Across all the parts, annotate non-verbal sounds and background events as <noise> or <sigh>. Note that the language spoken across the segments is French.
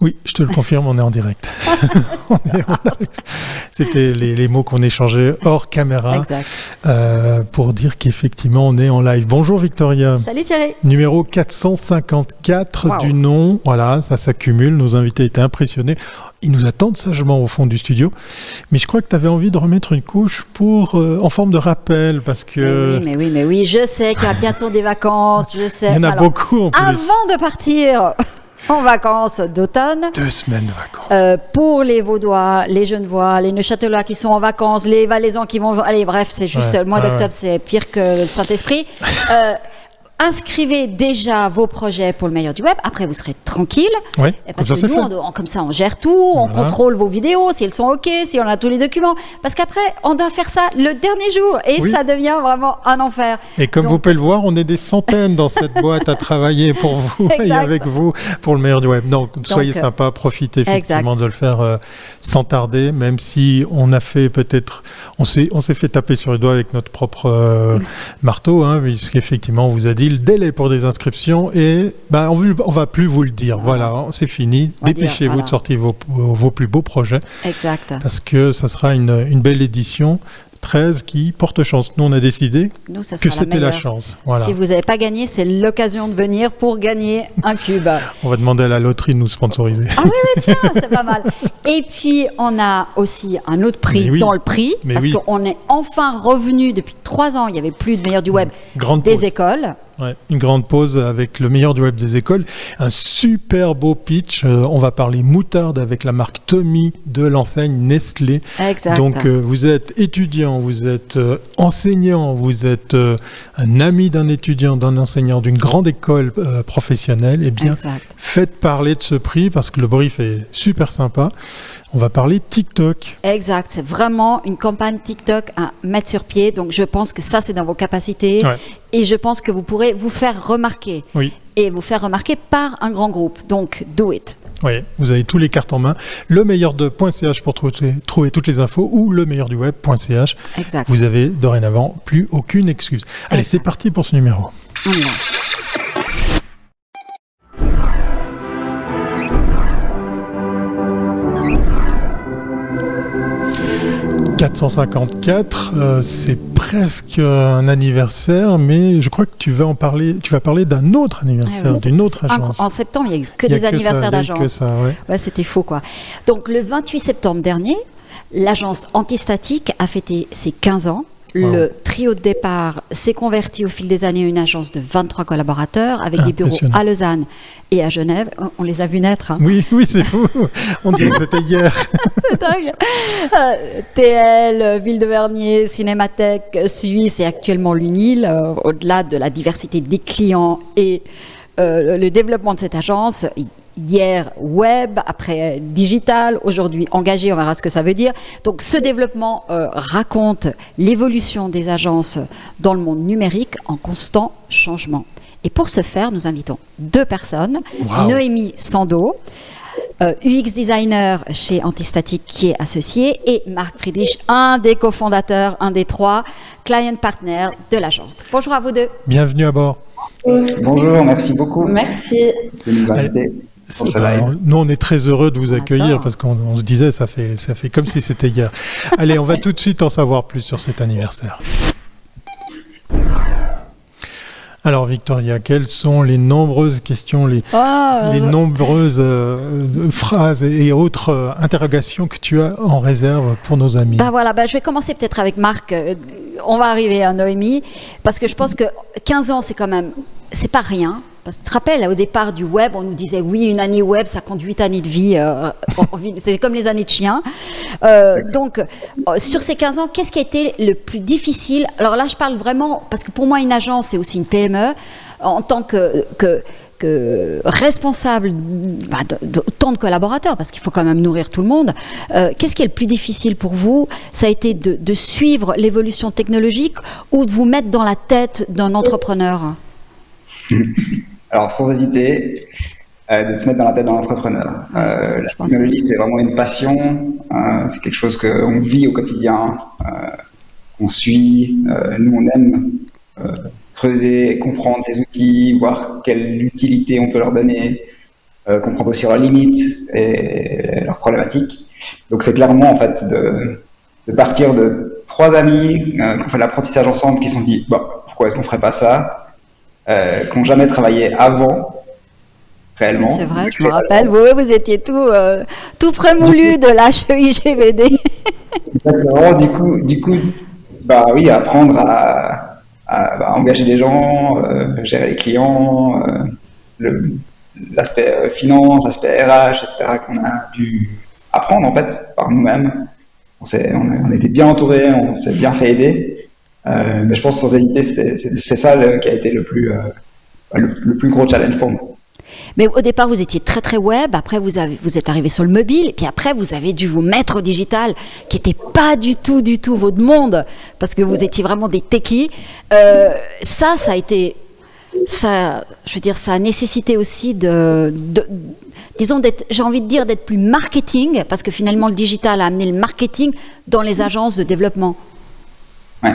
Oui, je te le confirme, on est en direct. <laughs> C'était les, mots qu'on échangeait hors caméra euh, pour dire qu'effectivement on est en live. Bonjour Victoria. Salut Thierry. Numéro 454 du nom. Voilà, ça s'accumule. Nos invités étaient impressionnés. Ils nous attendent sagement au fond du studio. Mais je crois que tu avais envie de remettre une couche pour, euh, en forme de rappel parce que. Mais oui, mais oui, mais oui. Je sais qu'il y a bientôt des vacances. Je sais. Il y en a beaucoup en plus. Avant de partir en vacances d'automne. Deux semaines de vacances. Euh, pour les Vaudois, les Genevois, les Neuchâtelois qui sont en vacances, les Valaisans qui vont. Allez, bref, c'est juste le mois d'octobre, c'est pire que le Saint-Esprit. <laughs> Euh, inscrivez déjà vos projets pour le meilleur du web. Après, vous serez tranquille. Oui, parce que nous, comme ça, on gère tout, on contrôle vos vidéos, si elles sont OK, si on a tous les documents. Parce qu'après, on doit faire ça le dernier jour et ça devient vraiment un enfer. Et comme vous pouvez le voir, on est des centaines dans cette <laughs> boîte à travailler pour vous et avec vous pour le meilleur du web. Donc, soyez euh, sympa, profitez effectivement de le faire euh, sans tarder, même si on a fait peut-être, on s'est, on s'est fait taper sur les doigts avec notre propre euh, <laughs> marteau, hein, puisqu'effectivement, on vous a dit le délai pour des inscriptions et ben, on ne va plus vous le dire. Voilà, c'est fini. Dépêchez-vous de sortir vos, vos, plus beaux projets. Exact. Parce que ça sera une, une belle édition. 13 qui porte chance. Nous, on a décidé que c'était la, chance. Si vous n'avez pas gagné, c'est l'occasion de venir pour gagner un cube. <laughs> on va demander à la loterie de nous sponsoriser. Ah oui, oui tiens, c'est pas mal. Et puis, on a aussi un autre prix dans le prix, parce qu'on est enfin revenu depuis trois ans. Il n'y avait plus de meilleur du web des écoles une grande pause avec le meilleur du web des écoles. Un super beau pitch. Euh, on va parler moutarde avec la marque Tommy de l'enseigne Nestlé. Exact. Donc euh, vous êtes étudiant, vous êtes euh, enseignant, vous êtes un ami d'un étudiant, d'un enseignant d'une grande école professionnelle. Eh bien, faites parler de ce prix parce que le brief est super sympa. On va parler TikTok. Exact, c'est vraiment une campagne TikTok à mettre sur pied. Donc je pense que ça, c'est dans vos capacités. Et je pense que vous pourrez vous faire remarquer. Oui. Et vous faire remarquer par un grand groupe. Donc, do it. Oui, vous avez tous les cartes en main. Le meilleur de .ch pour trouver, trouver, toutes les infos ou le meilleur du web.ch. Exact. Vous avez dorénavant plus aucune excuse. Allez, c'est parti pour ce numéro. 454, euh, c'est presque un anniversaire, mais je crois que tu vas en parler. Tu vas parler d'un autre anniversaire, ah d'une autre agence. En, septembre, il n'y a eu que des anniversaires d'agence. Ouais. c'était faux, quoi. Donc, le 28 septembre dernier, l'agence Antistatique a fêté ses 15 ans. Le trio de départ s'est converti au fil des années en une agence de 23 collaborateurs avec des bureaux à Lausanne et à Genève. On les a vus naître. Hein. Oui, oui, c'est fou. On dirait que c'était hier. <laughs> dingue. Euh, TL, Ville de Vernier, Cinémathèque, Suisse et actuellement l'UNIL, euh, au-delà de la diversité des clients et euh, le développement de cette agence, hier web, après digital, aujourd'hui engagé, on verra ce que ça veut dire. Donc ce développement euh, raconte l'évolution des agences dans le monde numérique en constant changement. Et pour ce faire, nous invitons deux personnes, Noémie Sando, UX euh, designer chez Antistatic qui est associé, et Marc Friedrich, un des cofondateurs, un des trois client partners de l'agence. Bonjour à vous deux. Bienvenue à bord. Bonjour, merci beaucoup. Merci. Nous, on est très heureux de vous accueillir parce qu'on se disait, ça fait, ça fait comme si c'était hier. Allez, on va <laughs> tout de suite en savoir plus sur cet anniversaire. Alors Victoria, quelles sont les nombreuses questions, les, ah, les nombreuses euh, phrases et autres euh, interrogations que tu as en réserve pour nos amis? Bah voilà, bah, je vais commencer peut-être avec Marc. Euh, on va arriver à Noémie parce que je pense que 15 ans, c'est quand même, c'est pas rien. Parce tu te rappelles, au départ du web, on nous disait oui, une année web, ça compte 8 années de vie. Euh, c'est comme les années de chien. Euh, donc, euh, sur ces 15 ans, qu'est-ce qui a été le plus difficile? Alors là, je parle vraiment, parce que pour moi, une agence, c'est aussi une PME. En tant que, responsable bah, de, tant de collaborateurs, parce qu'il faut quand même nourrir tout le monde, qu'est-ce qui est le plus difficile pour vous? Ça a été de suivre l'évolution technologique ou de vous mettre dans la tête d'un entrepreneur? <laughs> Alors, sans hésiter, euh, de se mettre dans la tête d'un entrepreneur. Euh, la technologie, c'est vraiment une passion, euh, c'est quelque chose qu'on vit au quotidien, on suit, nous on aime creuser, comprendre ces outils, voir quelle utilité on peut leur donner. comprendre aussi leurs limites et leurs problématiques. Donc c'est clairement en fait de, de, partir de trois amis euh, qui ont fait l'apprentissage ensemble, qui se sont dit pourquoi est-ce qu'on ferait pas ça, euh, qui n'ont jamais travaillé avant réellement. C'est vrai, je me rappelle, vous, vous étiez tout, euh, tout frémoulu de l'HEIGVD. Exactement, du coup, du coup, bah oui, apprendre à, à bah, engager des gens, euh, gérer les clients, euh, l'aspect euh, finance, l'aspect RH, etc., qu'on a dû apprendre en fait par nous-mêmes. On, on, on, était bien entouré, on s'est bien fait aider. Euh, mais je pense sans hésiter, c'est ça le, qui a été le plus, euh, le, le, plus gros challenge pour nous. Mais au départ, vous étiez très très web, après vous, avez, vous êtes arrivé sur le mobile, et puis après vous avez dû vous mettre au digital, qui n'était pas du tout du tout votre monde, parce que vous étiez vraiment des techies. Euh, ça, ça a été ça, je veux dire, ça a nécessité aussi de, de disons, j'ai envie de dire d'être plus marketing, parce que finalement le digital a amené le marketing dans les agences de développement. Ouais.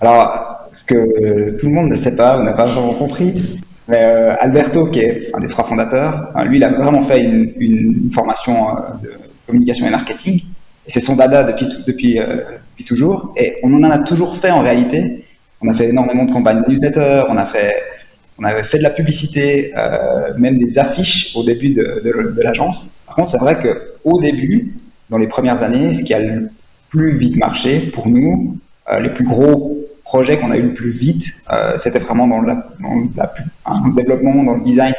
Alors, ce que tout le monde ne sait pas, ou n'a pas vraiment compris, mais euh, Alberto, qui est un des trois fondateurs, hein, lui, il a vraiment fait une, formation euh, de communication et marketing, et c'est son dada euh, depuis toujours, et on en a toujours fait en réalité. On a fait énormément de campagnes newsletter, on a fait on avait fait de la publicité, même des affiches au début de, l'agence. Par contre, c'est vrai que au début, dans les premières années, ce qui a le plus vite marché pour nous, les plus gros projets qu'on a eu le plus vite, euh, c'était vraiment dans, la, dans la, un développement, dans le design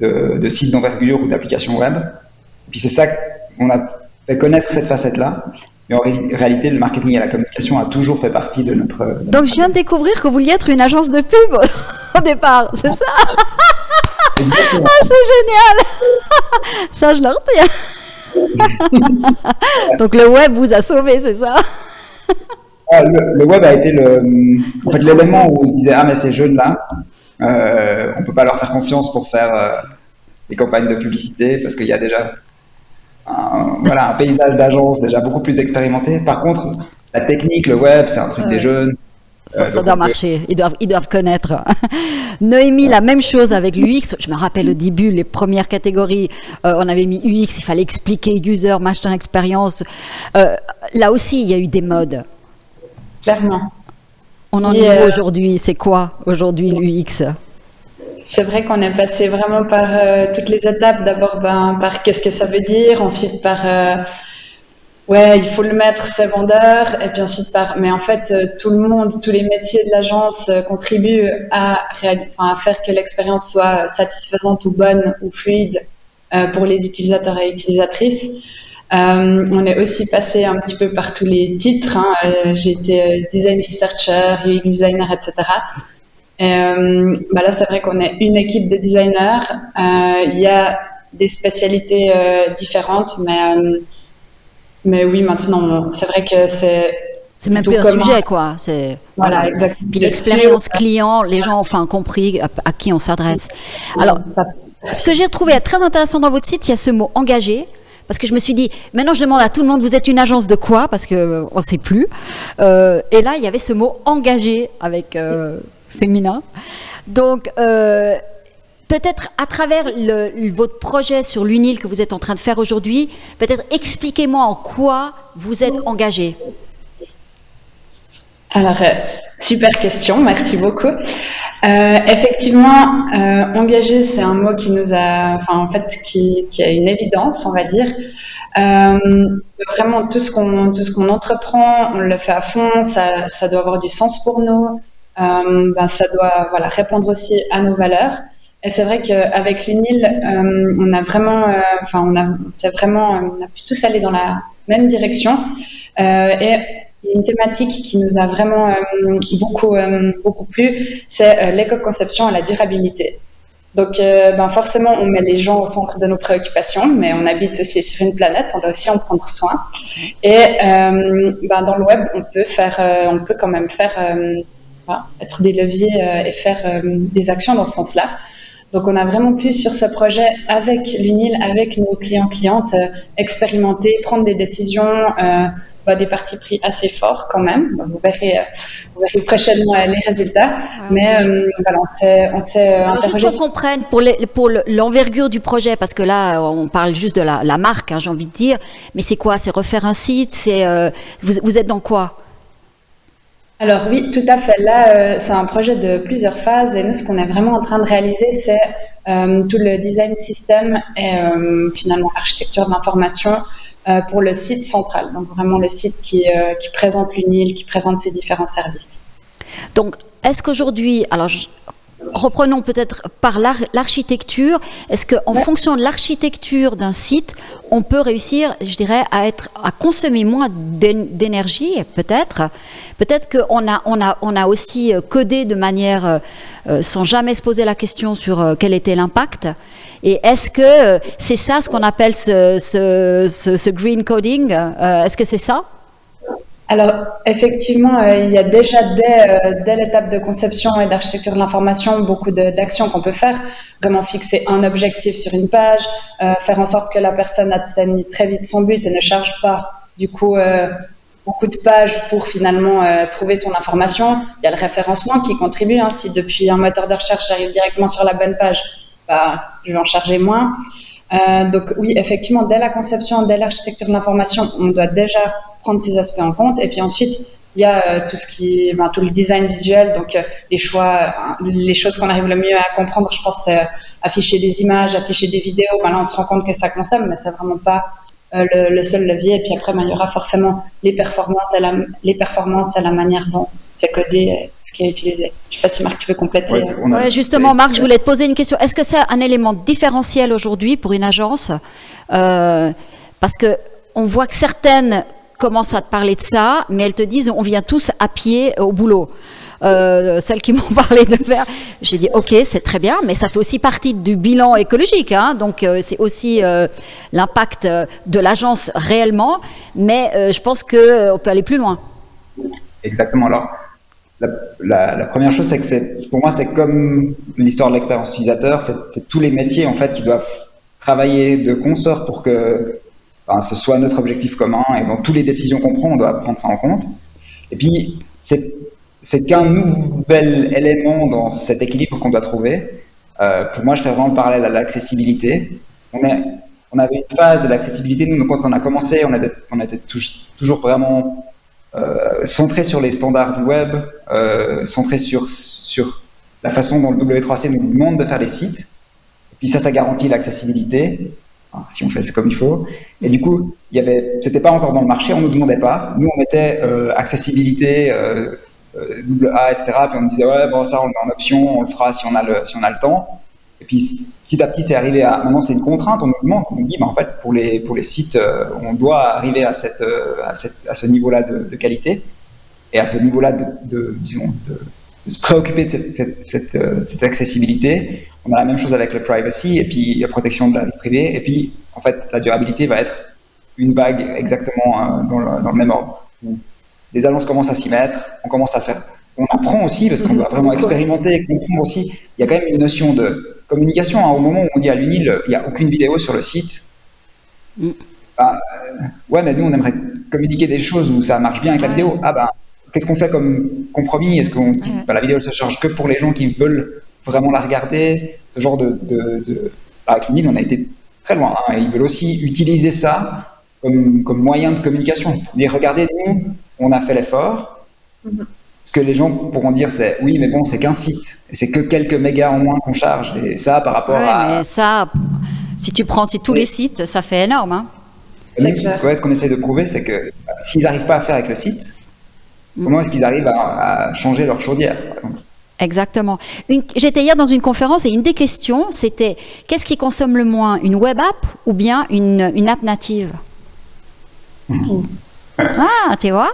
de, de sites d'envergure ou d'applications web. Et puis c'est ça qu'on a fait connaître cette facette-là. Mais en réalité, le marketing et la communication a toujours fait partie de notre. Donc, je viens de découvrir que vous vouliez être une agence de pub <laughs> au départ, c'est ça? Ah, c'est génial <laughs> Ça, je le retiens. <laughs> Donc, le web vous a sauvé, c'est ça? Ah, le, web a été le, en fait, l'élément où on se disait ah mais ces jeunes-là, euh, on peut pas leur faire confiance pour faire euh, des campagnes de publicité parce qu'il y a déjà un, voilà, un paysage d'agence déjà beaucoup plus expérimenté. Par contre, la technique, le web, c'est un truc des jeunes. Ça, euh, doit marcher, ils doivent, ils doivent connaître. <laughs> Noémie, la même chose avec l'UX. Je me rappelle au début, les premières catégories, euh, on avait mis UX, il fallait expliquer user, machin, expérience. Euh, là aussi, il y a eu des modes. Clairement. On en est où aujourd'hui? C'est quoi aujourd'hui l'UX c'est vrai qu'on est passé vraiment par euh, toutes les étapes. D'abord, ben, par qu'est-ce que ça veut dire, ensuite par euh, ouais, il faut le mettre, c'est vendeur, et puis ensuite par mais en fait, euh, tout le monde, tous les métiers de l'agence contribuent à, à faire que l'expérience soit satisfaisante ou bonne ou fluide pour les utilisateurs et utilisatrices. On est aussi passé un petit peu par tous les titres. Hein. J'ai été design researcher, UX designer, etc. Euh, bah là, c'est vrai qu'on est une équipe de designers. Euh, il y a des spécialités euh, différentes, mais, mais oui, maintenant, c'est vrai que c'est. C'est même plus un sujet, quoi. C'est voilà, exactement. Puis l'expérience client, les gens ont enfin compris à, qui on s'adresse. Alors, ce que j'ai trouvé très intéressant dans votre site, il y a ce mot engagé. Parce que je me suis dit, maintenant je demande à tout le monde, vous êtes une agence de quoi? Parce qu'on ne sait plus. et là, il y avait ce mot engagé avec féminin. Donc, euh, peut-être à travers votre projet sur l'UNIL que vous êtes en train de faire aujourd'hui, peut-être expliquez-moi en quoi vous êtes engagé. Alors, euh, super question, merci beaucoup. Euh, effectivement, engagé, c'est un mot qui nous a, enfin, en fait, qui, qui, a une évidence, on va dire. vraiment, tout ce qu'on tout ce qu'on entreprend, on le fait à fond, ça, ça doit avoir du sens pour nous. Euh, ben, ça doit voilà, répondre aussi à nos valeurs. Et c'est vrai qu'avec l'UNIL, euh, on a vraiment, euh, enfin, on a, c'est vraiment, on a pu tous aller dans la même direction. et une thématique qui nous a vraiment beaucoup, beaucoup plu, c'est l'éco-conception et la durabilité. Donc, ben forcément, on met les gens au centre de nos préoccupations, mais on habite aussi sur une planète, on doit aussi en prendre soin. Et ben, dans le web, on peut faire, on peut quand même faire être des leviers euh, et faire euh, des actions dans ce sens-là. Donc, on a vraiment pu sur ce projet avec l'UNIL, avec nos clients clientes, euh, expérimenter, prendre des décisions, voit des partis pris assez forts quand même. Vous verrez, vous verrez prochainement les résultats. Mais voilà, on s'est, on s'est. Juste qu'on comprenne pour, les, pour l'envergure du projet, parce que là, on parle juste de la, la marque, hein, j'ai envie de dire. Mais c'est quoi? C'est refaire un site? C'est vous, vous êtes dans quoi? Alors oui, tout à fait. Là, euh, c'est un projet de plusieurs phases et nous, ce qu'on est vraiment en train de réaliser, c'est euh, tout le design système et euh, finalement l'architecture de l'information pour le site central. Donc vraiment le site qui, qui présente l'UNIL, qui présente ses différents services. Donc, est-ce qu'aujourd'hui, alors reprenons peut-être par l'architecture. Est-ce qu'en fonction de l'architecture d'un site, on peut réussir, je dirais, à être, à consommer moins d'énergie, peut-être? Peut-être qu'on a, on a, on a aussi euh, codé de manière euh, euh, sans jamais se poser la question sur quel était l'impact. Et est-ce que c'est ça ce qu'on appelle ce, ce, green coding Est-ce que c'est ça? Alors, effectivement, euh, il y a déjà dès, euh, dès l'étape de conception et d'architecture de l'information beaucoup d'actions qu'on peut faire. Vraiment fixer un objectif sur une page, euh, faire en sorte que la personne atteigne très vite son but et ne charge pas du coup beaucoup de pages pour finalement trouver son information. Il y a le référencement qui contribue. Hein. Si depuis un moteur de recherche j'arrive directement sur la bonne page, bah, je vais en charger moins. Donc oui, effectivement, dès la conception, dès l'architecture de l'information, on doit déjà prendre ces aspects en compte. Et puis ensuite, il y a euh, tout ce qui, ben, tout le design visuel, donc euh, les choix, euh, les choses qu'on arrive le mieux à comprendre, je pense, c'est afficher des images, afficher des vidéos. Ben là, on se rend compte que ça consomme, mais c'est vraiment pas le, seul levier. Et puis après, ben, il y aura forcément les performances, à la manière dont c'est codé, qui est utilisé. Je sais pas si Marc, tu veux compléter. Ouais, justement, Marc, je voulais te poser une question. Est-ce que c'est un élément différentiel aujourd'hui pour une agence? Parce que on voit que certaines commencent à te parler de ça, mais elles te disent on vient tous à pied au boulot. Euh, celles qui <laughs> m'ont parlé de faire, j'ai dit ok c'est très bien, mais ça fait aussi partie du bilan écologique, hein, donc euh, c'est aussi euh, l'impact de l'agence réellement, mais je pense que on peut aller plus loin. Exactement. Alors la, première chose c'est que pour moi c'est comme l'histoire de l'expérience utilisateur, c'est tous les métiers en fait qui doivent travailler de consort pour que ce soit notre objectif commun et dans toutes les décisions qu'on prend, on doit prendre ça en compte. Et puis, c'est qu'un nouvel élément dans cet équilibre qu'on doit trouver. Euh, pour moi, je fais vraiment le parallèle à l'accessibilité. On, avait une phase de l'accessibilité, nous, quand on a commencé, on était, on était toujours vraiment euh, centré sur les standards du web, euh, centré sur, sur la façon dont le W3C nous demande de faire les sites. Et puis ça, ça garantit l'accessibilité. Hein, si on fait comme il faut. Et du coup, il y avait, c'était pas encore dans le marché, on nous demandait pas. Nous, on mettait euh, accessibilité, euh, euh, double A, etc. Puis on nous disait ouais, bon ça, on le met en option, on le fera si on a le, si on a le temps. Et puis petit à petit, c'est arrivé à. Maintenant, c'est une contrainte. On nous demande, on nous dit, bah, en fait, pour les pour les sites, on doit arriver à cette à, cette, à ce niveau-là de, de, qualité et à ce niveau-là de, de disons de, de, se préoccuper de cette, cette, cette, cette accessibilité on a la même chose avec le privacy et puis la protection de la vie privée. Et puis, en fait, la durabilité va être une vague exactement euh, dans, le, même ordre. Les annonces commencent à s'y mettre, on commence à faire. On apprend aussi, parce qu'on doit vraiment expérimenter et comprendre aussi. Il y a quand même une notion de communication. Hein. Au moment où on dit à l'UNIL, il n'y a aucune vidéo sur le site. Mm. Ben, euh, ouais, mais nous, on aimerait communiquer des choses où ça marche bien avec la vidéo. Ah ben, qu'est-ce qu'on fait comme compromis? Est-ce qu'on dit ben, la vidéo se charge que pour les gens qui veulent vraiment la regarder, ce genre de, de, avec l'UNIL, on a été très loin. Hein. Ils veulent aussi utiliser ça comme, comme moyen de communication. Mais regardez, nous, on a fait l'effort. Mm-hmm. Ce que les gens pourront dire, c'est oui, mais bon, c'est qu'un site. Et c'est que quelques mégas en moins qu'on charge. Et ça, par rapport à. Mais ça, si tu prends tous les sites, ça fait énorme. Hein. ce qu'on essaie de prouver, c'est que s'ils n'arrivent pas à faire avec le site, mm. comment est-ce qu'ils arrivent à, à, changer leur chaudière, par exemple? Exactement. J'étais hier dans une conférence et une des questions, c'était qu'est-ce qui consomme le moins, une web app ou bien une, une app native? Ah, tu vois?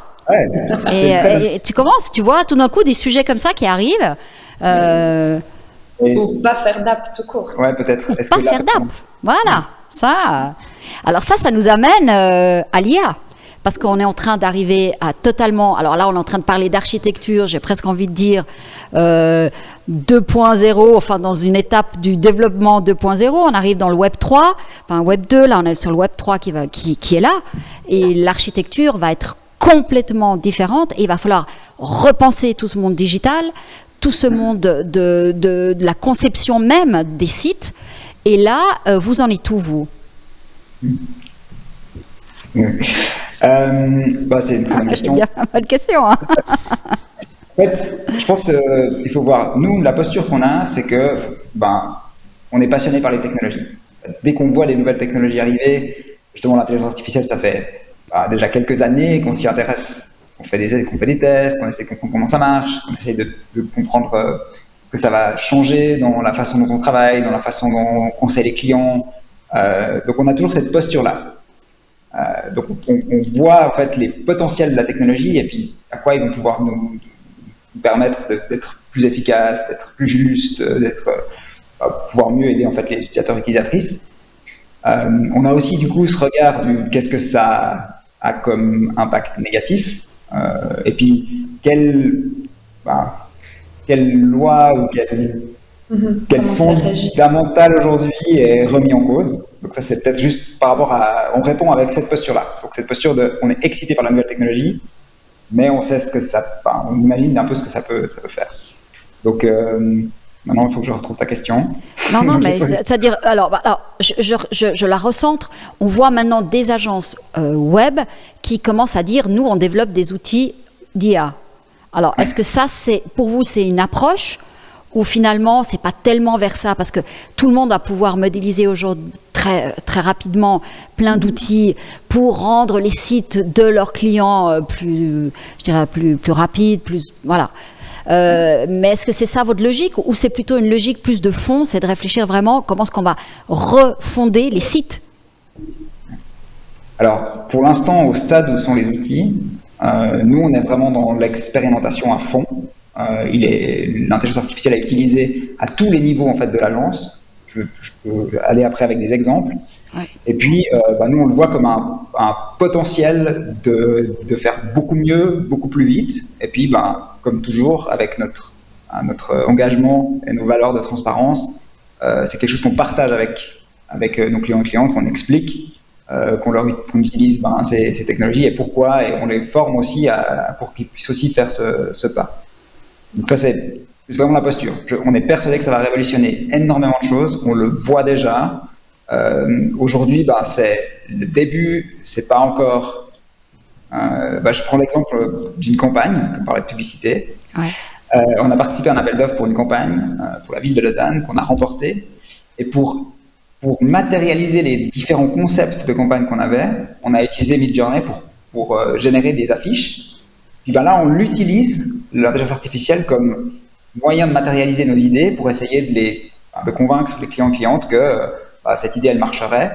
Et, tu commences, tu vois, tout d'un coup, des sujets comme ça qui arrivent. Euh, ou pas faire d'app tout court. Ouais, peut-être. Pas faire d'app. Voilà, ça. Alors ça, ça nous amène euh, à l'IA parce qu'on est en train d'arriver à totalement. Alors là, on est en train de parler d'architecture, j'ai presque envie de dire euh, 2.0, enfin dans une étape du développement 2.0. On arrive dans le Web 3, enfin Web 2, là on est sur le Web 3 qui, va, qui, qui est là, et l'architecture va être complètement différente et il va falloir repenser tout ce monde digital, tout ce monde de, de, la conception même des sites. Et là, euh, vous en êtes où, vous? Euh, bah, C'est une ah, question. Bien, bonne question. Hein. <laughs> en fait, je pense qu'il euh, faut voir, nous, la posture qu'on a, c'est que ben, on est passionné par les technologies. Dès qu'on voit les nouvelles technologies arriver, justement l'intelligence artificielle, ça fait bah, déjà quelques années qu'on s'y intéresse, qu'on fait, des, tests, qu'on essaie de comprendre comment ça marche, qu'on essaie de, comprendre euh, ce que ça va changer dans la façon dont on travaille, dans la façon dont on conseille les clients. Euh, donc on a toujours cette posture-là. Euh, donc on, voit en fait les potentiels de la technologie et puis à quoi ils vont pouvoir nous, nous permettre d'être plus efficaces, d'être plus justes, d'être euh, pouvoir mieux aider en fait les utilisateurs et utilisatrices. Euh, on a aussi du coup ce regard du qu'est-ce que ça a comme impact négatif euh, et puis quelle, bah, quelle loi ou quelle, mm quel fondamental aujourd'hui est remis en cause? Donc ça c'est peut-être juste par rapport à, on répond avec cette posture-là. Donc cette posture de, on est excité par la nouvelle technologie, mais on sait ce que ça, on imagine un peu ce que ça peut, ça peut faire. Donc euh, Maintenant, il faut que je retrouve ta question. Non, non, <laughs> mais c'est-à-dire, alors, bah, alors je, je, je, la recentre. On voit maintenant des agences euh, web qui commencent à dire, nous, on développe des outils d'IA. Alors, est-ce que ça, c'est pour vous, c'est une approche ou finalement, c'est pas tellement vers ça? Parce que tout le monde va pouvoir modéliser aujourd'hui très, très rapidement plein d'outils pour rendre les sites de leurs clients euh, plus, je dirais, plus, plus rapides, plus, voilà. Euh, mais est-ce que c'est ça votre logique ou c'est plutôt une logique plus de fond, c'est de réfléchir vraiment comment est-ce qu'on va refonder les sites? Alors, pour l'instant, au stade où sont les outils, euh, nous, on est vraiment dans l'expérimentation à fond. Euh, il est l'intelligence artificielle est utilisée à tous les niveaux en fait de l'agence. Je, je, peux aller après avec des exemples. Et puis, euh, bah, nous, on le voit comme un, potentiel de, faire beaucoup mieux, beaucoup plus vite. Et puis, bah, comme toujours, avec notre, notre engagement et nos valeurs de transparence, euh, c'est quelque chose qu'on partage avec, avec euh, nos clients et clientes, qu'on explique, qu'on leur utilise ben, ces, technologies et pourquoi, et on les forme aussi pour qu'ils puissent aussi faire ce, ce pas. Donc ça, c'est vraiment la posture. on est persuadé que ça va révolutionner énormément de choses, on le voit déjà. Euh, Aujourd'hui, bah, c'est le début, c'est pas encore. Euh, bah, je prends l'exemple d'une campagne, on parlait de publicité. Ouais. Euh, on a participé à un appel d'offres pour une campagne euh, pour la ville de Lausanne qu'on a remporté. Et pour, pour matérialiser les différents concepts de campagne qu'on avait, on a utilisé Midjourney pour, pour euh, générer des affiches. Puis bah, là, on l'utilise, l'intelligence artificielle, comme moyen de matérialiser nos idées pour essayer de, les, de convaincre les clients clientes que bah, cette idée elle marcherait,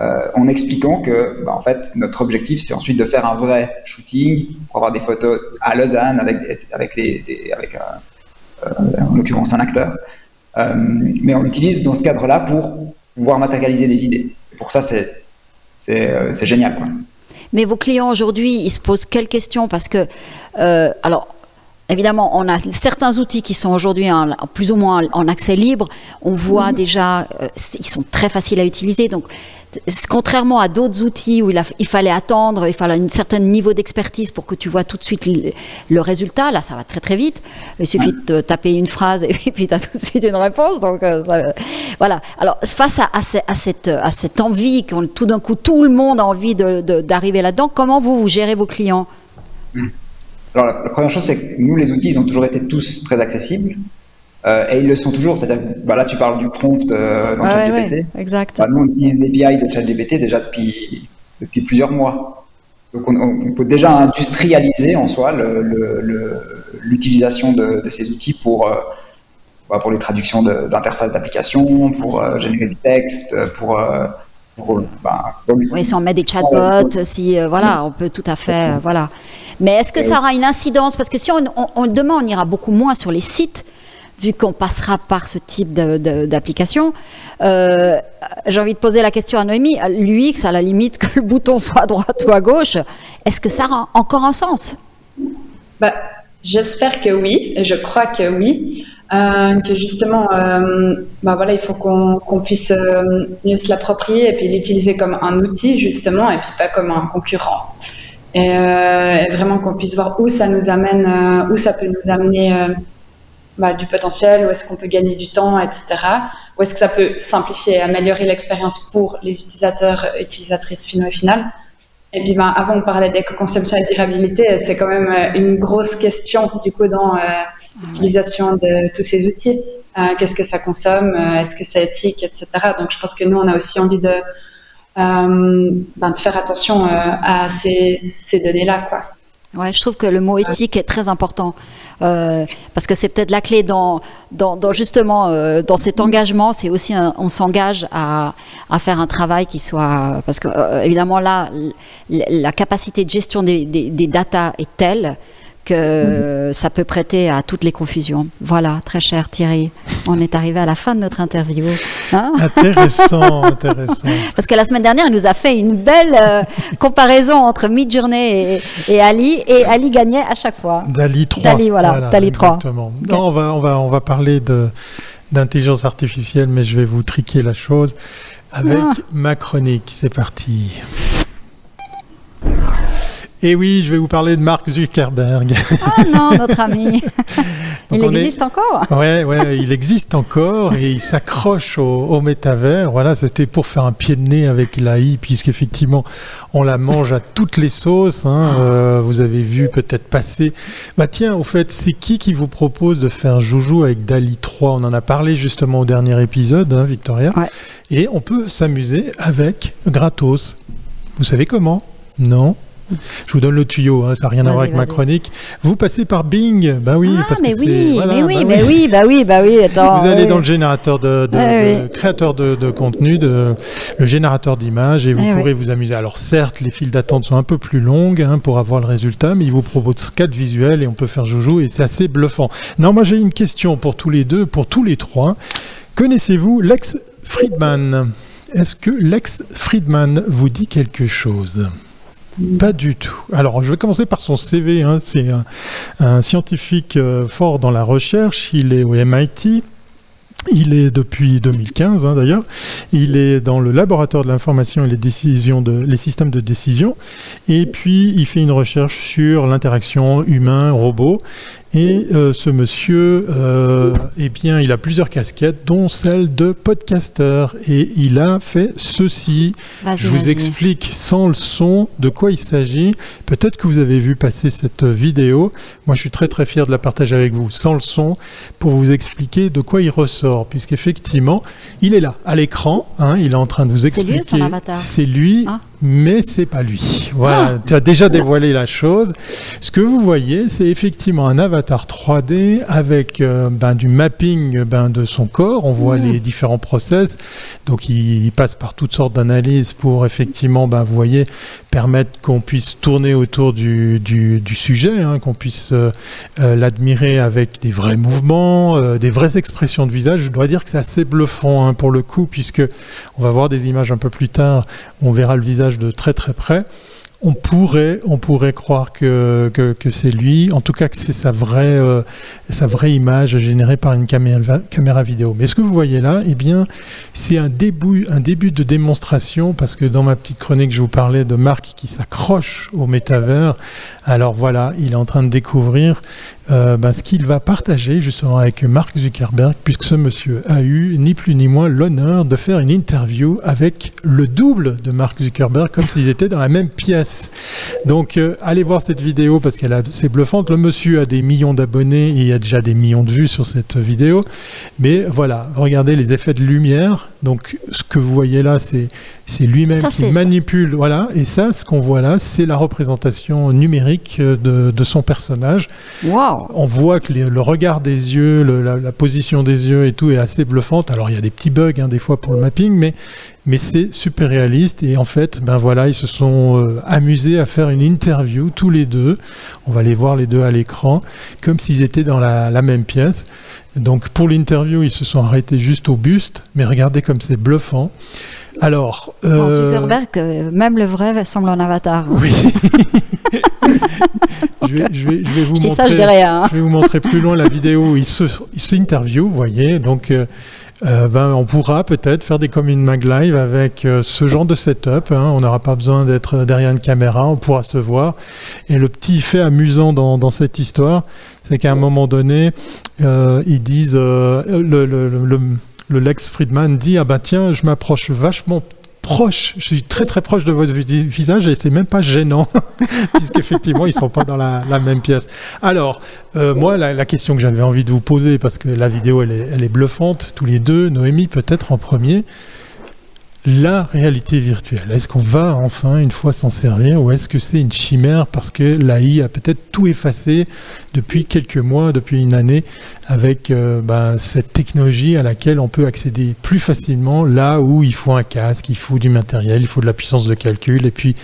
euh, en expliquant que bah, en fait notre objectif c'est ensuite de faire un vrai shooting pour avoir des photos à Lausanne avec avec les, avec euh, euh, en l'occurrence un acteur, euh, mais on l'utilise dans ce cadre-là pour pouvoir matérialiser des idées. Pour ça c'est c'est euh, génial. Mais vos clients aujourd'hui, ils se posent quelles questions? Parce que, euh, alors, Évidemment, on a certains outils qui sont aujourd'hui plus ou moins en accès libre. On voit mhm. déjà, euh, ils sont très faciles à utiliser. Donc, contrairement à d'autres outils où il, fallait attendre, il fallait un certain niveau d'expertise pour que tu vois tout de suite le, résultat, là, ça va très très vite. Il suffit de taper une phrase <laughs> et puis tu as tout de suite une réponse. Donc, euh, voilà. Alors, face à, cette, à cette envie, quand tout d'un coup tout le monde a envie d'arriver là-dedans, comment vous, vous gérez vos clients? Mm. Alors, la, première chose, c'est que nous, les outils, ils ont toujours été tous très accessibles. Euh, et ils le sont toujours. C'est-à-dire, bah là, tu parles du prompt euh, dans ouais, ChatGPT. Ouais, exact. Bah, nous, on utilise l'API de ChatGPT déjà depuis, depuis plusieurs mois. Donc, on, on, peut déjà industrialiser en soi l'utilisation le, le, de, de, ces outils pour, euh, bah, pour les traductions d'interfaces d'application, pour euh, générer du texte, pour. Euh, bah, oui, si on met des chatbots, si voilà, on peut tout à fait, voilà. Mais est-ce que ça aura une incidence? Parce que si on, on, demain, on ira beaucoup moins sur les sites, vu qu'on passera par ce type d'application. Euh, J'ai envie de poser la question à Noémie. L'UX, à la limite, <laughs> que le bouton soit à droite ou à gauche, est-ce que ça a encore un sens? Bah, J'espère que oui, et je crois que oui. Euh, que justement, euh, bah voilà, il faut qu'on qu puisse euh, mieux se l'approprier et puis l'utiliser comme un outil justement et puis pas comme un concurrent. et, vraiment qu'on puisse voir où ça nous amène, où ça peut nous amener bah, du potentiel, où est-ce qu'on peut gagner du temps, etc. Où est-ce que ça peut simplifier et améliorer l'expérience pour les utilisateurs, utilisatrices finaux et finales. Et puis, ben, avant, on parlait d'éco-conception et de durabilité. C'est quand même euh, une grosse question, du coup, dans euh, l'utilisation de tous ces outils. Euh, Qu'est-ce que ça consomme Est-ce que c'est éthique, etc. Donc, je pense que nous, on a aussi envie de, euh, ben, de faire attention à ces, ces données-là, quoi. Ouais, je trouve que le mot éthique est très important euh, parce que c'est peut-être la clé dans, dans, dans justement euh, dans cet engagement. C'est aussi un, on s'engage à, à, faire un travail qui soit parce que euh, évidemment là la capacité de gestion des, des, des datas est telle que ça peut prêter à toutes les confusions. Voilà, très cher Thierry, on est arrivé à la fin de notre interview. Hein? Intéressant, intéressant. <laughs> Parce que la semaine dernière, il nous a fait une belle euh, comparaison entre Midjourney et, et, Ali, et Ali gagnait à chaque fois. Dali 3. Dali, voilà, Dali 3. Exactement. Non, on, va, on, va, on va parler de, d'intelligence artificielle, mais je vais vous triquer la chose avec ah. ma chronique. C'est parti. Et oui, je vais vous parler de Mark Zuckerberg. Ah non, notre ami. <laughs> il existe encore? Ouais, ouais, il existe encore et il s'accroche au, au, métavers. Voilà, c'était pour faire un pied de nez avec l'AI, puisqu'effectivement, on la mange à toutes les sauces. Hein. Euh, vous avez vu peut-être passer. Bah tiens, au fait, c'est qui qui vous propose de faire joujou avec Dali 3 On en a parlé justement au dernier épisode, hein, Victoria. Ouais. Et on peut s'amuser avec gratos. Vous savez comment? Non? Je vous donne le tuyau, hein, ça n'a rien à voir avec ma chronique. Vous passez par Bing, bah oui, ah, parce mais que oui, voilà, mais oui, bah mais oui, bah oui, bah oui. Attends, vous allez oui. dans le générateur de, de créateur de, de contenu, de, le générateur d'images, et vous Ouais, pourrez vous amuser. Alors certes, les files d'attente sont un peu plus longues hein, pour avoir le résultat, mais il vous propose quatre visuels et on peut faire joujou et c'est assez bluffant. Non, moi j'ai une question pour tous les deux, pour tous les trois. Connaissez-vous Lex Friedman? Est-ce que Lex Friedman vous dit quelque chose? Pas du tout. Alors, je vais commencer par son CV. Hein. C'est un, scientifique euh, fort dans la recherche. Il est au MIT. Il est depuis 2015 hein, d'ailleurs. Il est dans le laboratoire de l'information et les décisions de les systèmes de décision. Et puis il fait une recherche sur l'interaction humain-robot. Et euh, ce monsieur, euh, eh bien, il a plusieurs casquettes, dont celle de podcasteur. Et il a fait ceci. Je vous explique sans le son de quoi il s'agit. Peut-être que vous avez vu passer cette vidéo. Moi, je suis très très fier de la partager avec vous sans le son pour vous expliquer de quoi il ressort, puisqu'effectivement, il est là à l'écran. Hein, il est en train de vous expliquer. C'est lui, son avatar? C'est lui. Ah mais c'est pas lui. Voilà, ah tu as déjà dévoilé la chose. Ce que vous voyez, c'est effectivement un avatar 3D avec euh, ben, du mapping ben, de son corps. On voit mmh. les différents process. Donc, il, il passe par toutes sortes d'analyses pour effectivement, ben, vous voyez, permettre qu'on puisse tourner autour du, du, du sujet, hein, qu'on puisse euh, euh, l'admirer avec des vrais mouvements, des vraies expressions de visage. Je dois dire que c'est assez bluffant hein, pour le coup, puisque on va voir des images un peu plus tard. On verra le visage de très très près, on pourrait, croire que, c'est lui, en tout cas que c'est sa vraie, euh, image générée par une caméra, vidéo. Mais ce que vous voyez là, eh bien, c'est un début, un début de démonstration, parce que dans ma petite chronique, je vous parlais de Marc qui s'accroche au métavers. Alors voilà, il est en train de découvrir euh, ben, ce qu'il va partager justement avec Mark Zuckerberg, puisque ce monsieur a eu ni plus ni moins l'honneur de faire une interview avec le double de Mark Zuckerberg, comme s'ils étaient dans la même pièce. Donc euh, allez voir cette vidéo parce qu'elle c'est bluffante. Le monsieur a des millions d'abonnés et il y a déjà des millions de vues sur cette vidéo. Mais voilà, regardez les effets de lumière. Donc ce que vous voyez là, c'est c'est lui-même qui manipule. Ça. Voilà, et ça, ce qu'on voit là, c'est la représentation numérique de, de son personnage. Wow. On voit que les, le regard des yeux, le, la, la, position des yeux et tout est assez bluffante. Alors il y a des petits bugs hein, des fois pour le mapping, mais mais c'est super réaliste et en fait, ben voilà, ils se sont euh, amusés à faire une interview tous les deux. On va les voir les deux à l'écran, comme s'ils étaient dans la, la même pièce. Donc pour l'interview, ils se sont arrêtés juste au buste, mais regardez comme c'est bluffant. Alors, euh... Zuckerberg, euh, même le vrai semble en avatar. Oui. <laughs> je, vais, je, vais, je, vais, vous je montrer, ça, je, rien, hein. je vais vous montrer plus loin la vidéo où il s'interview, vous voyez. Donc, euh, euh, ben, on pourra peut-être faire des communes mag live avec euh, ce genre de setup. Hein. On n'aura pas besoin d'être derrière une caméra, on pourra se voir. Et le petit fait amusant dans, cette histoire, c'est qu'à un moment donné, euh, ils disent, le, le, Lex Friedman dit, ah ben tiens, je m'approche vachement proche, je suis très très proche de votre visage et c'est même pas gênant, <laughs> puisqu'effectivement ils sont pas dans la, même pièce. Alors, euh, moi, la, question que j'avais envie de vous poser, parce que la vidéo elle est, elle est bluffante, tous les deux, Noémie peut-être en premier, la réalité virtuelle Est-ce qu'on va enfin une fois s'en servir ou est-ce que c'est une chimère parce que l'AI a peut-être tout effacé depuis quelques mois, depuis une année, avec euh, bah, cette technologie à laquelle on peut accéder plus facilement là où il faut un casque, il faut du matériel, il faut de la puissance de calcul et puis,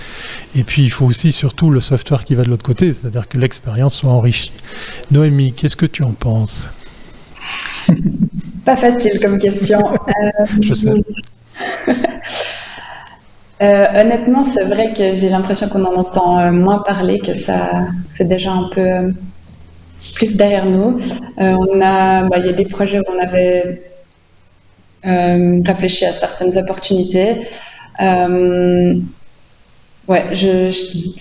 et puis il faut aussi surtout le software qui va de l'autre côté, c'est-à-dire que l'expérience soit enrichie. Noémie, qu'est-ce que tu en penses? Pas facile comme question. <laughs> Je sais. <laughs> Euh, honnêtement, c'est vrai que j'ai l'impression qu'on en entend euh, moins parler, que ça, c'est déjà un peu euh, plus derrière nous. on a, bah, il y a des projets où on avait réfléchi à certaines opportunités. ouais, je,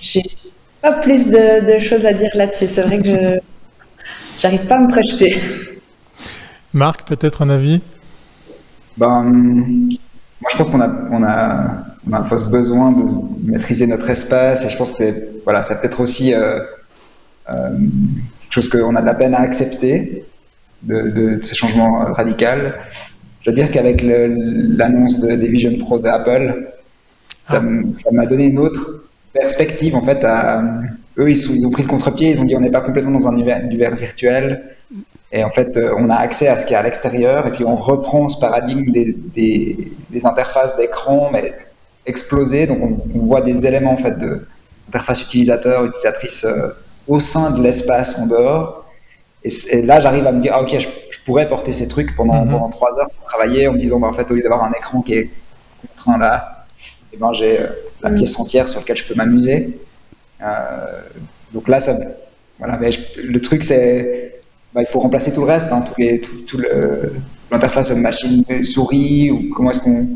j'ai pas plus de, choses à dire là-dessus. C'est vrai que je, <laughs> j'arrive pas à me projeter. Marc, peut-être un avis? Ben, moi, je pense qu'on a, on a, on a besoin de maîtriser notre espace et je pense que c'est, voilà, ça peut être aussi euh, euh, quelque chose qu'on a de la peine à accepter de, de, ces changements radicaux. Je veux dire qu'avec l'annonce de, des Vision Pro d'Apple, ça ah. m'a donné une autre perspective en fait. À, eux, ils, ils ont pris le contre-pied, ils ont dit on n'est pas complètement dans un univers virtuel. Et en fait, euh, on a accès à ce qui est à l'extérieur, et puis on reprend ce paradigme des, des, des interfaces d'écran, mais explosé. Donc on, on, voit des éléments en fait de interface utilisateur, utilisatrice euh, au sein de l'espace en dehors. Et, là, j'arrive à me dire, ah, ok, je, pourrais porter ces trucs pendant, mhm. pendant trois heures pour travailler en me disant, bah, en fait, au lieu d'avoir un écran qui est contraint là, et eh ben, j'ai euh, la pièce entière sur laquelle je peux m'amuser. Euh, donc là, ça, voilà, mais le truc, c'est bah, il faut remplacer tout le reste, hein, tout, les, tout, l'interface machine souris ou comment est-ce qu'on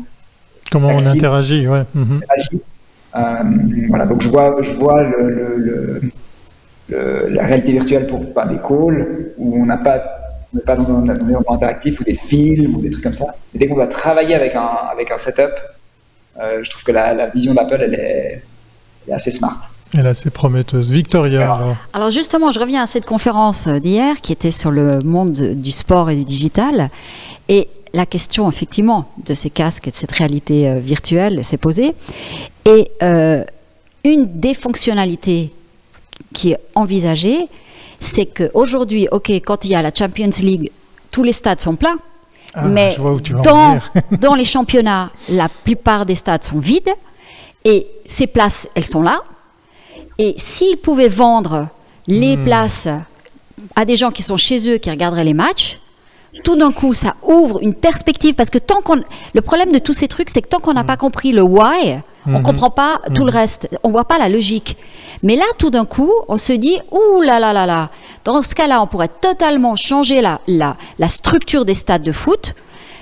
comment on interagit, ouais. Mhm. Euh, voilà, donc je vois, je vois le, le, la réalité virtuelle pour des calls où on n'a pas n'est pas dans un environnement interactif ou des films ou des trucs comme ça. Et dès qu'on va travailler avec un, avec un setup, euh, je trouve que la, la vision d'Apple, elle est, elle est assez smart. Elle est assez prometteuse. Victoria. Alors. justement, je reviens à cette conférence d'hier qui était sur le monde du sport et du digital. Et la question, effectivement, de ces casques et de cette réalité euh, virtuelle s'est posée. Et euh, une des fonctionnalités qui est envisagée, c'est qu'aujourd'hui, OK, quand il y a la Champions League, tous les stades sont pleins. Ah, mais dans, <laughs> dans les championnats, la plupart des stades sont vides. Et ces places, elles sont là. Et s'ils pouvaient vendre les hmm. places à des gens qui sont chez eux, qui regarderaient les matchs, tout d'un coup, ça ouvre une perspective. Parce que tant qu'on. Le problème de tous ces trucs, c'est que tant qu'on n'a hmm. pas compris le why, on ne hmm. comprend pas tout le reste. On voit pas la logique. Mais là, tout d'un coup, on se dit ouh là là là là. Dans ce cas-là, on pourrait totalement changer la, la, la structure des stades de foot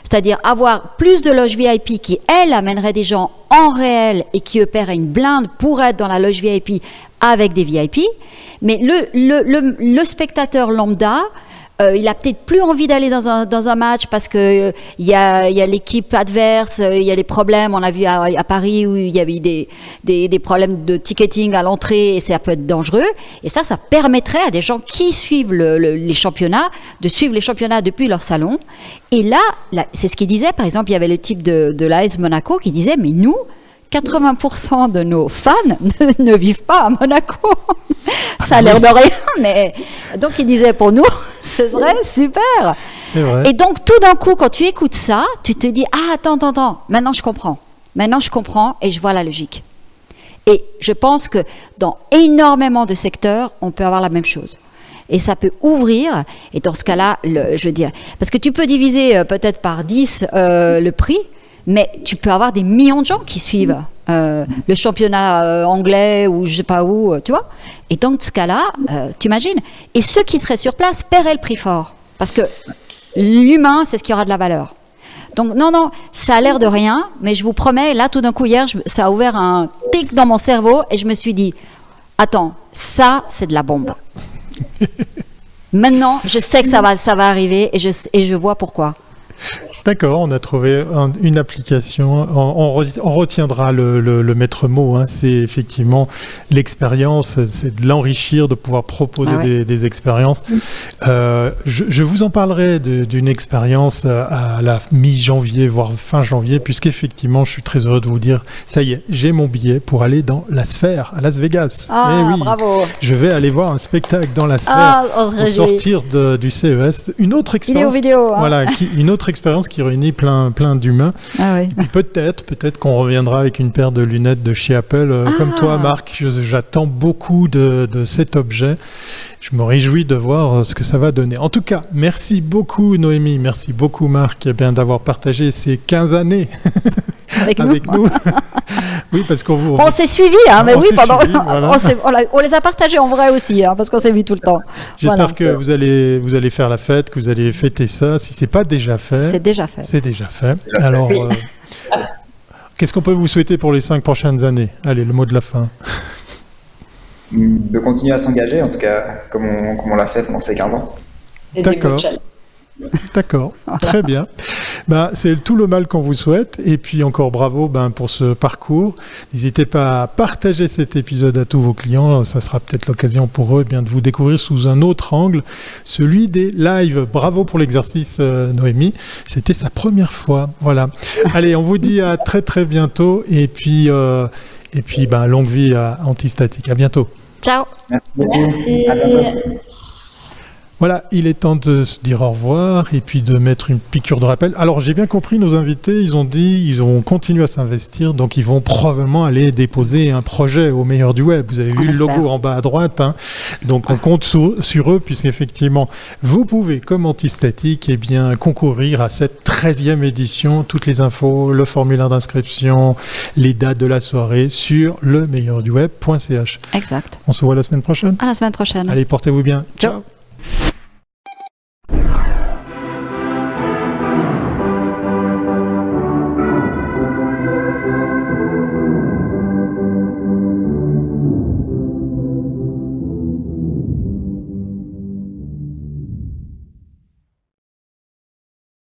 c'est-à-dire avoir plus de loges VIP qui, elles, amèneraient des gens en réel et qui, eux, paieraient une blinde pour être dans la loge VIP avec des VIP. Mais le, le, le, le spectateur lambda, euh, il a peut-être plus envie d'aller dans un, dans un match parce que euh, il y a, a l'équipe adverse, euh, il y a les problèmes. On a vu à, Paris où il y avait des, des, des problèmes de ticketing à l'entrée et ça peut être dangereux. Et ça, ça permettrait à des gens qui suivent le, les championnats de suivre les championnats depuis leur salon. Et là, c'est ce qu'il disait. Par exemple, il y avait le type de, de Monaco qui disait, mais nous, 80% de nos fans <laughs> ne, vivent pas à Monaco. Ça a l'air de rien, mais donc il disait pour nous, <laughs> ce serait super. Vrai. Et donc tout d'un coup, quand tu écoutes ça, tu te dis ah attends attends attends, maintenant je comprends. Maintenant je comprends et je vois la logique. Et je pense que dans énormément de secteurs, on peut avoir la même chose. Et ça peut ouvrir, et dans ce cas-là, je veux dire, parce que tu peux diviser euh, peut-être par 10 euh, le prix, mais tu peux avoir des millions de gens qui suivent euh, le championnat euh, anglais ou je sais pas où, euh, tu vois. Et dans ce cas-là, tu imagines Et ceux qui seraient sur place paieraient le prix fort. Parce que l'humain, c'est ce qui aura de la valeur. Donc non, non, ça a l'air de rien, mais je vous promets, là tout d'un coup hier, ça a ouvert un tic dans mon cerveau et je me suis dit, attends, ça c'est de la bombe. <laughs> Maintenant, je sais que ça va, ça va arriver et je, et je vois pourquoi. D'accord, on a trouvé une application. On, retiendra le, maître mot. Hein. c'est effectivement l'expérience, c'est de l'enrichir, de pouvoir proposer ah des, expériences. Euh, je, vous en parlerai d'une expérience à la mi-janvier, voire fin janvier, puisqu'effectivement, je suis très heureux de vous dire, ça y est, j'ai mon billet pour aller dans la sphère à Las Vegas. Ah, eh oui, bravo. Je vais aller voir un spectacle dans la sphère ah, pour sortir du CES. Une autre expérience. Vidéo, hein. Voilà, une autre expérience qui réunit plein, plein d'humains. Ah peut-être, peut-être qu'on reviendra avec une paire de lunettes de chez Apple. Euh, comme toi, ah. Marc, j'attends beaucoup de, cet objet. Je me réjouis de voir euh, ce que ça va donner. En tout cas, merci beaucoup Noémie, merci beaucoup Marc eh bien d'avoir partagé ces 15 années <laughs> avec, nous. <laughs> oui, parce qu'on vous... On s'est suivi, hein, mais oui, pendant... <laughs> on, les a partagés en vrai aussi, hein, parce qu'on s'est vu tout le temps. J'espère que vous allez, vous allez faire la fête, que vous allez fêter ça. Si c'est pas déjà fait, c'est déjà fait. C'est déjà fait. Alors, euh, qu'est-ce qu'on peut vous souhaiter pour les cinq prochaines années? Allez, le mot de la fin. De continuer à s'engager, en tout cas, comme on, comme on l'a fait pendant ces 15 ans. D'accord. D'accord, très bien. Ben, c'est tout le mal qu'on vous souhaite. Et puis encore bravo ben, pour ce parcours. N'hésitez pas à partager cet épisode à tous vos clients. Ça sera peut-être l'occasion pour eux eh bien, de vous découvrir sous un autre angle, celui des lives. Bravo pour l'exercice, euh, Noémie. C'était sa première fois. Voilà. <laughs> Allez, on vous dit à très très bientôt. Et puis, euh, et puis ben, longue vie à Antistatique. À bientôt. Ciao. Merci. À bientôt. Voilà, il est temps de se dire au revoir et puis de mettre une piqûre de rappel. Alors j'ai bien compris, nos invités, ils ont dit, ils ont continué à s'investir, donc ils vont probablement aller déposer un projet au meilleur du web. Vous avez vu le logo en bas à droite, hein. donc on compte sur, eux puisqu'effectivement, vous pouvez, comme antistatique, eh bien, concourir à cette 13e édition. Toutes les infos, le formulaire d'inscription, les dates de la soirée sur le meilleur du web.ch. Exact. On se voit la semaine prochaine. À la semaine prochaine. Allez, portez-vous bien. Ciao.